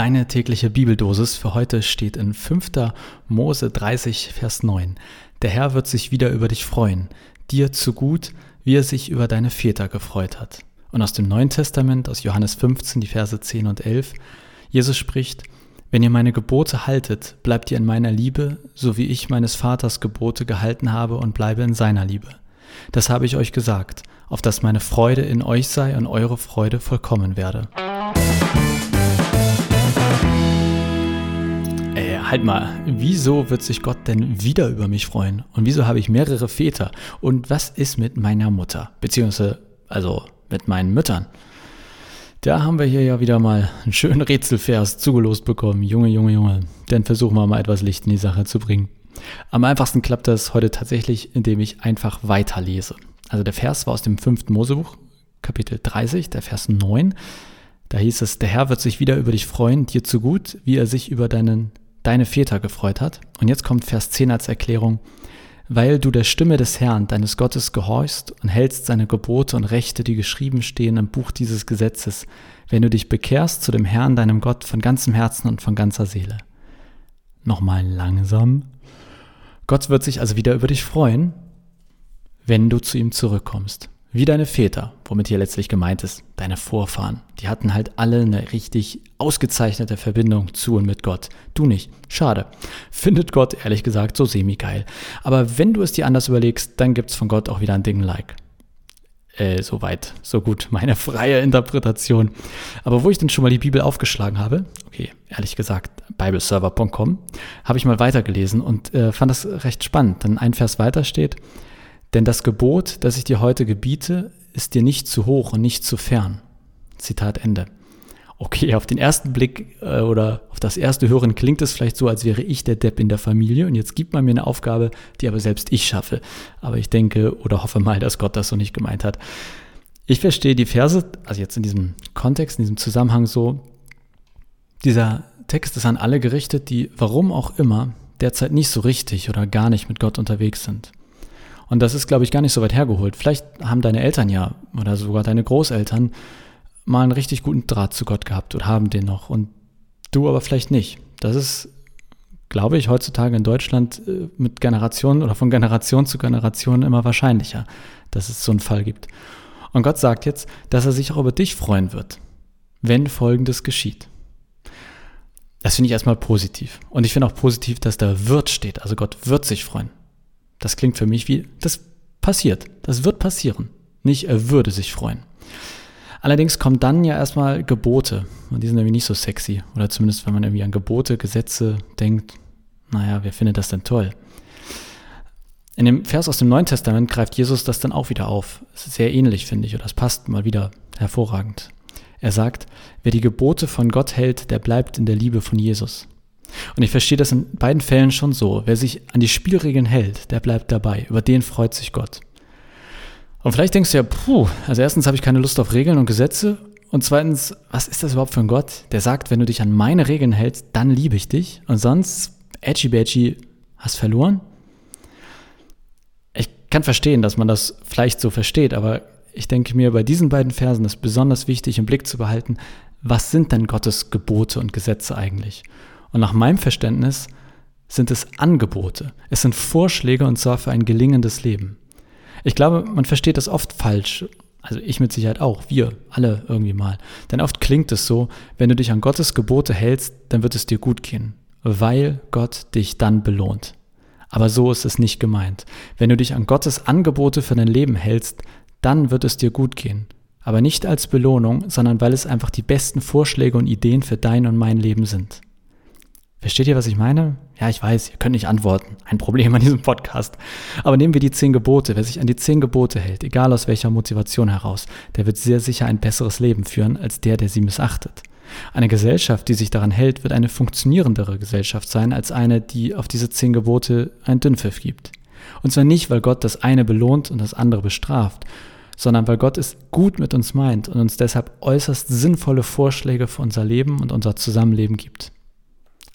Deine tägliche Bibeldosis für heute steht in 5. Mose 30, Vers 9. Der Herr wird sich wieder über dich freuen, dir zu gut, wie er sich über deine Väter gefreut hat. Und aus dem Neuen Testament, aus Johannes 15, die Verse 10 und 11, Jesus spricht, wenn ihr meine Gebote haltet, bleibt ihr in meiner Liebe, so wie ich meines Vaters Gebote gehalten habe und bleibe in seiner Liebe. Das habe ich euch gesagt, auf dass meine Freude in euch sei und eure Freude vollkommen werde. Halt mal, wieso wird sich Gott denn wieder über mich freuen? Und wieso habe ich mehrere Väter? Und was ist mit meiner Mutter? Beziehungsweise, also mit meinen Müttern? Da haben wir hier ja wieder mal einen schönen Rätselvers zugelost bekommen. Junge, Junge, Junge. Dann versuchen wir mal etwas Licht in die Sache zu bringen. Am einfachsten klappt das heute tatsächlich, indem ich einfach weiterlese. Also der Vers war aus dem 5. Mosebuch, Kapitel 30, der Vers 9. Da hieß es, der Herr wird sich wieder über dich freuen, dir zu gut, wie er sich über deinen, deine Väter gefreut hat. Und jetzt kommt Vers 10 als Erklärung weil du der Stimme des Herrn, deines Gottes, gehorchst und hältst seine Gebote und Rechte, die geschrieben stehen im Buch dieses Gesetzes, wenn du dich bekehrst zu dem Herrn, deinem Gott, von ganzem Herzen und von ganzer Seele. Nochmal langsam. Gott wird sich also wieder über dich freuen, wenn du zu ihm zurückkommst. Wie deine Väter, womit hier letztlich gemeint ist, deine Vorfahren. Die hatten halt alle eine richtig ausgezeichnete Verbindung zu und mit Gott. Du nicht. Schade. Findet Gott ehrlich gesagt so semi-geil. Aber wenn du es dir anders überlegst, dann gibt's von Gott auch wieder ein Ding like. Äh, soweit, so gut, meine freie Interpretation. Aber wo ich denn schon mal die Bibel aufgeschlagen habe, okay, ehrlich gesagt, bibleserver.com, habe ich mal weitergelesen und äh, fand das recht spannend. Denn ein Vers weiter steht, denn das Gebot, das ich dir heute gebiete, ist dir nicht zu hoch und nicht zu fern. Zitat Ende. Okay, auf den ersten Blick äh, oder auf das erste Hören klingt es vielleicht so, als wäre ich der Depp in der Familie und jetzt gibt man mir eine Aufgabe, die aber selbst ich schaffe. Aber ich denke oder hoffe mal, dass Gott das so nicht gemeint hat. Ich verstehe die Verse, also jetzt in diesem Kontext, in diesem Zusammenhang so, dieser Text ist an alle gerichtet, die, warum auch immer, derzeit nicht so richtig oder gar nicht mit Gott unterwegs sind. Und das ist, glaube ich, gar nicht so weit hergeholt. Vielleicht haben deine Eltern ja oder sogar deine Großeltern mal einen richtig guten Draht zu Gott gehabt oder haben den noch und du aber vielleicht nicht. Das ist, glaube ich, heutzutage in Deutschland äh, mit Generationen oder von Generation zu Generation immer wahrscheinlicher, dass es so einen Fall gibt. Und Gott sagt jetzt, dass er sich auch über dich freuen wird, wenn Folgendes geschieht. Das finde ich erstmal positiv. Und ich finde auch positiv, dass da wird steht. Also Gott wird sich freuen. Das klingt für mich wie, das passiert, das wird passieren. Nicht, er würde sich freuen. Allerdings kommen dann ja erstmal Gebote und die sind irgendwie nicht so sexy. Oder zumindest, wenn man irgendwie an Gebote, Gesetze denkt, naja, wer findet das denn toll? In dem Vers aus dem Neuen Testament greift Jesus das dann auch wieder auf. Es ist sehr ähnlich, finde ich, und das passt mal wieder hervorragend. Er sagt, wer die Gebote von Gott hält, der bleibt in der Liebe von Jesus. Und ich verstehe das in beiden Fällen schon so. Wer sich an die Spielregeln hält, der bleibt dabei. Über den freut sich Gott. Und vielleicht denkst du ja, puh, also erstens habe ich keine Lust auf Regeln und Gesetze. Und zweitens, was ist das überhaupt für ein Gott, der sagt, wenn du dich an meine Regeln hältst, dann liebe ich dich. Und sonst, edgy badgy, hast verloren? Ich kann verstehen, dass man das vielleicht so versteht, aber ich denke mir, bei diesen beiden Versen ist besonders wichtig im Blick zu behalten, was sind denn Gottes Gebote und Gesetze eigentlich? Und nach meinem Verständnis sind es Angebote. Es sind Vorschläge und zwar für ein gelingendes Leben. Ich glaube, man versteht das oft falsch. Also ich mit Sicherheit auch, wir alle irgendwie mal. Denn oft klingt es so, wenn du dich an Gottes Gebote hältst, dann wird es dir gut gehen, weil Gott dich dann belohnt. Aber so ist es nicht gemeint. Wenn du dich an Gottes Angebote für dein Leben hältst, dann wird es dir gut gehen. Aber nicht als Belohnung, sondern weil es einfach die besten Vorschläge und Ideen für dein und mein Leben sind. Versteht ihr, was ich meine? Ja, ich weiß, ihr könnt nicht antworten. Ein Problem an diesem Podcast. Aber nehmen wir die zehn Gebote. Wer sich an die zehn Gebote hält, egal aus welcher Motivation heraus, der wird sehr sicher ein besseres Leben führen als der, der sie missachtet. Eine Gesellschaft, die sich daran hält, wird eine funktionierendere Gesellschaft sein als eine, die auf diese zehn Gebote ein Dünnpfiff gibt. Und zwar nicht, weil Gott das eine belohnt und das andere bestraft, sondern weil Gott es gut mit uns meint und uns deshalb äußerst sinnvolle Vorschläge für unser Leben und unser Zusammenleben gibt.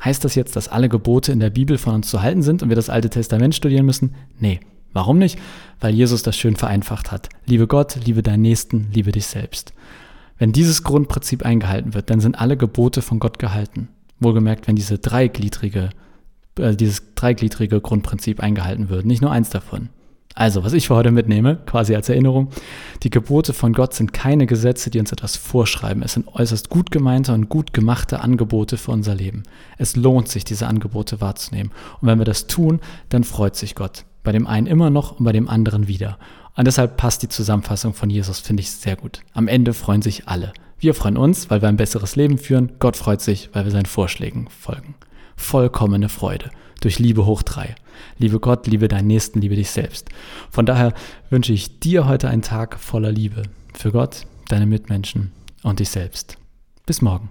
Heißt das jetzt, dass alle Gebote in der Bibel von uns zu halten sind und wir das Alte Testament studieren müssen? Nee. Warum nicht? Weil Jesus das schön vereinfacht hat. Liebe Gott, liebe deinen Nächsten, liebe dich selbst. Wenn dieses Grundprinzip eingehalten wird, dann sind alle Gebote von Gott gehalten. Wohlgemerkt, wenn diese dreigliedrige, äh, dieses dreigliedrige Grundprinzip eingehalten wird, nicht nur eins davon. Also, was ich für heute mitnehme, quasi als Erinnerung, die Gebote von Gott sind keine Gesetze, die uns etwas vorschreiben. Es sind äußerst gut gemeinte und gut gemachte Angebote für unser Leben. Es lohnt sich, diese Angebote wahrzunehmen. Und wenn wir das tun, dann freut sich Gott. Bei dem einen immer noch und bei dem anderen wieder. Und deshalb passt die Zusammenfassung von Jesus, finde ich, sehr gut. Am Ende freuen sich alle. Wir freuen uns, weil wir ein besseres Leben führen. Gott freut sich, weil wir seinen Vorschlägen folgen. Vollkommene Freude. Durch Liebe hoch drei. Liebe Gott, liebe deinen Nächsten, liebe dich selbst. Von daher wünsche ich dir heute einen Tag voller Liebe. Für Gott, deine Mitmenschen und dich selbst. Bis morgen.